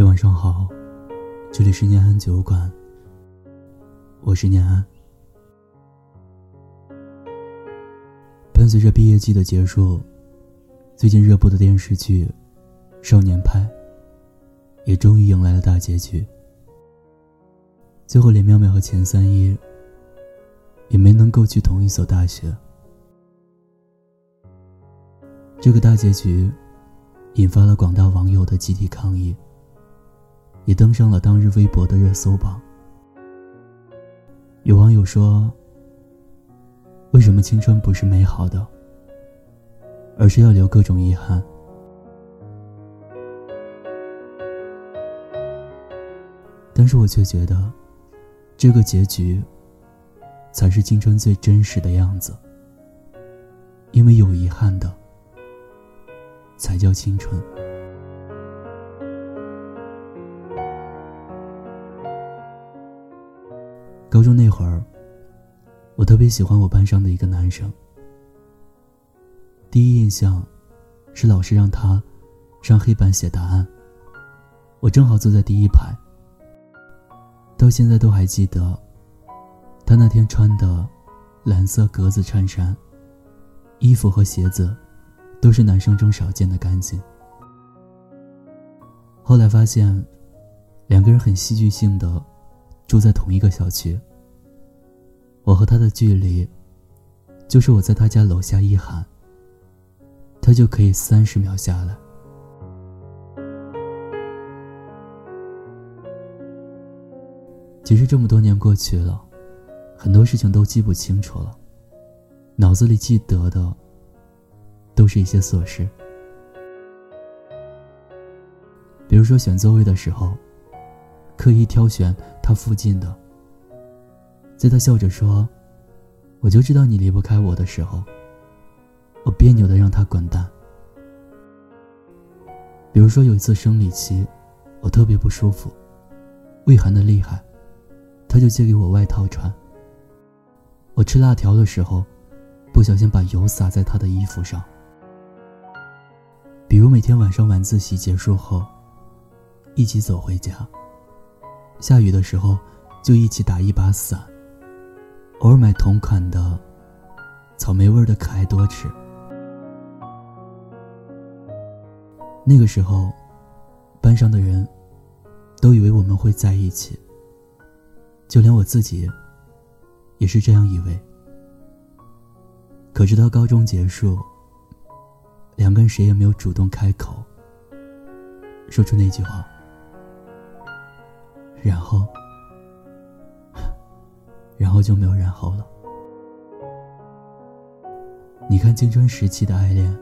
嘿，晚上好，这里是念安酒馆，我是念安。伴随着毕业季的结束，最近热播的电视剧《少年派》也终于迎来了大结局。最后，连妙妙和钱三一也没能够去同一所大学。这个大结局引发了广大网友的集体抗议。也登上了当日微博的热搜榜。有网友说：“为什么青春不是美好的，而是要留各种遗憾？”但是我却觉得，这个结局才是青春最真实的样子。因为有遗憾的，才叫青春。高中那会儿，我特别喜欢我班上的一个男生。第一印象，是老师让他上黑板写答案。我正好坐在第一排。到现在都还记得，他那天穿的蓝色格子衬衫，衣服和鞋子都是男生中少见的干净。后来发现，两个人很戏剧性的。住在同一个小区。我和他的距离，就是我在他家楼下一喊，他就可以三十秒下来。其实这么多年过去了，很多事情都记不清楚了，脑子里记得的，都是一些琐事，比如说选座位的时候。刻意挑选他附近的，在他笑着说：“我就知道你离不开我的时候，我别扭的让他滚蛋。”比如说有一次生理期，我特别不舒服，胃寒的厉害，他就借给我外套穿。我吃辣条的时候，不小心把油洒在他的衣服上。比如每天晚上晚自习结束后，一起走回家。下雨的时候，就一起打一把伞。偶尔买同款的草莓味的可爱多吃。那个时候，班上的人都以为我们会在一起，就连我自己也是这样以为。可直到高中结束，两个人谁也没有主动开口，说出那句话。然后，然后就没有然后了。你看，青春时期的爱恋，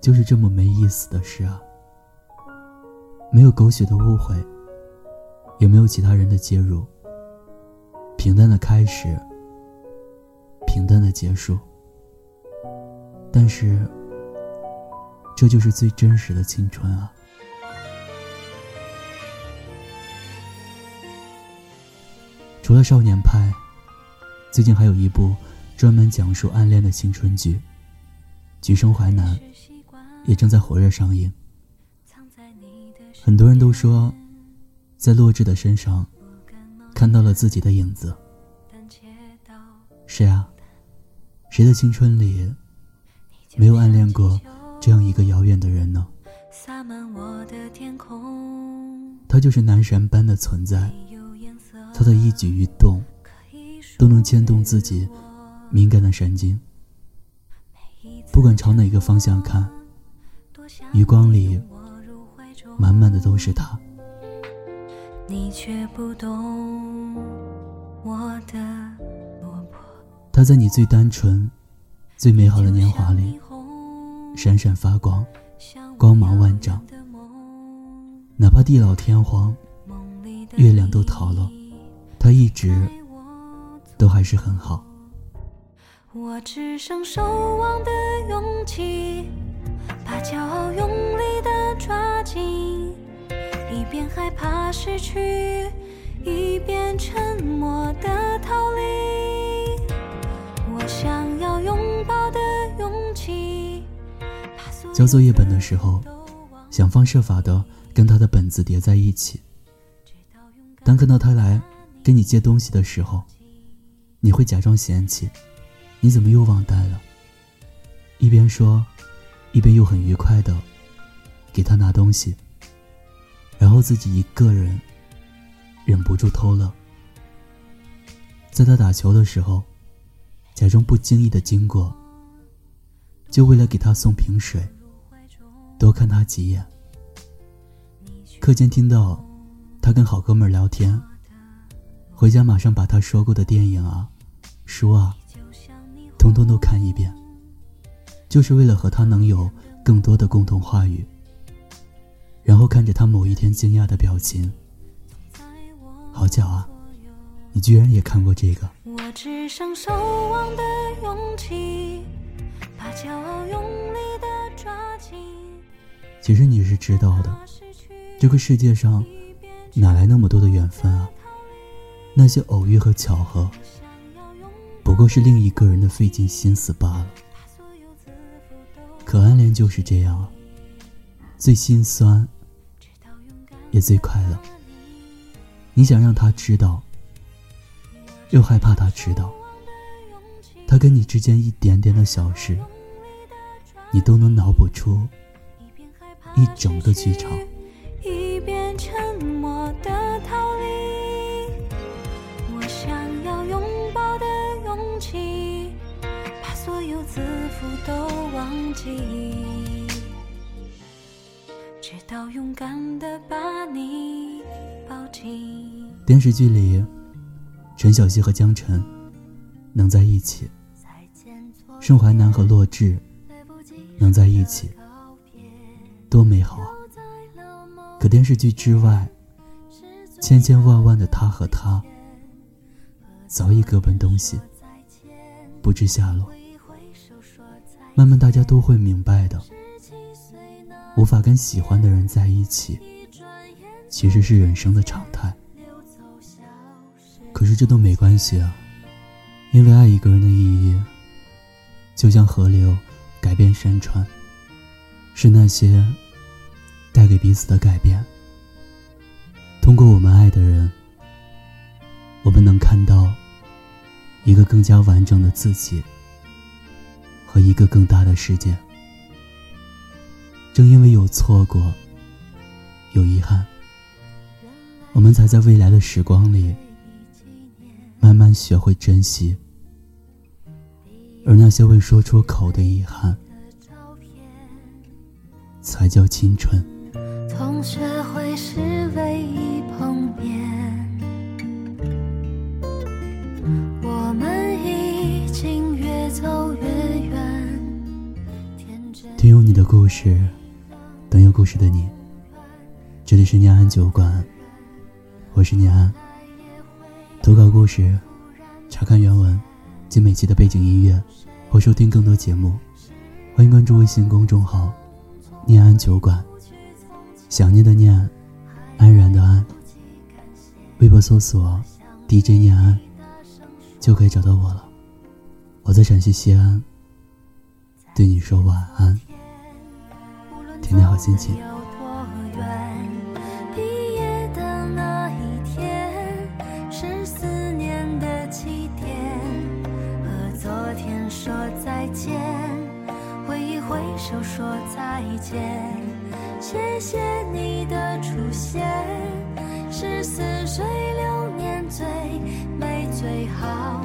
就是这么没意思的事啊。没有狗血的误会，也没有其他人的介入。平淡的开始，平淡的结束。但是，这就是最真实的青春啊。除了少年派，最近还有一部专门讲述暗恋的青春剧《橘生淮南》，也正在火热上映。很多人都说，在洛枳的身上看到了自己的影子。是啊？谁的青春里没有暗恋过这样一个遥远的人呢？他就是男神般的存在。他的一举一动，都能牵动自己敏感的神经。不管朝哪个方向看，余光里满满的都是他。他在你最单纯、最美好的年华里闪闪发光，光芒万丈。哪怕地老天荒，月亮都逃了。他一直都还是很好。我只剩守望的勇气，把骄傲用力的抓紧，一边害怕失去，一边沉默的逃离。我想要拥抱的勇气。交作业本的时候，想方设法的跟他的本子叠在一起。当看到他来给你借东西的时候，你会假装嫌弃，你怎么又忘带了？一边说，一边又很愉快的给他拿东西，然后自己一个人忍不住偷乐。在他打球的时候，假装不经意的经过，就为了给他送瓶水，多看他几眼。课间听到他跟好哥们聊天，回家马上把他说过的电影啊、书啊，通通都看一遍，就是为了和他能有更多的共同话语。然后看着他某一天惊讶的表情，好巧啊！你居然也看过这个？我只剩守望的勇气，把骄傲用力的抓紧。其实你是知道的，这个世界上哪来那么多的缘分啊？那些偶遇和巧合，不过是另一个人的费尽心思罢了。可暗恋就是这样，最心酸，也最快乐。你想让他知道。又害怕他知道，他跟你之间一点点的小事，你都能脑补出一整个剧场。都忘记，直到勇敢的把你抱紧。电视剧里。陈小希和江晨能在一起，盛淮南和洛枳能在一起，多美好啊！可电视剧之外，千千万万的他和她，早已各奔东西，不知下落。慢慢大家都会明白的，无法跟喜欢的人在一起，其实是人生的常态。可是这都没关系啊，因为爱一个人的意义，就像河流改变山川，是那些带给彼此的改变。通过我们爱的人，我们能看到一个更加完整的自己和一个更大的世界。正因为有错过，有遗憾，我们才在未来的时光里。慢慢学会珍惜，而那些未说出口的遗憾，才叫青春。同学会是唯一故事，等有故事的你。这里是念安酒馆，我是念安。投稿故事，查看原文及每期的背景音乐，或收听更多节目，欢迎关注微信公众号“念安酒馆”。想念的念，安然的安。微博搜索 “DJ 念安”，就可以找到我了。我在陕西西安，对你说晚安，天天好心情。就说再见，谢谢你的出现，是似水流年最美最好。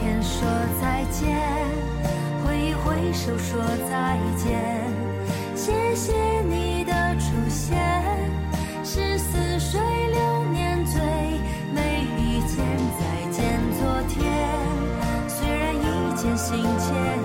天说再见，挥一挥手说再见，谢谢你的出现，是似水流年最美遇见再见昨天，虽然一见心牵。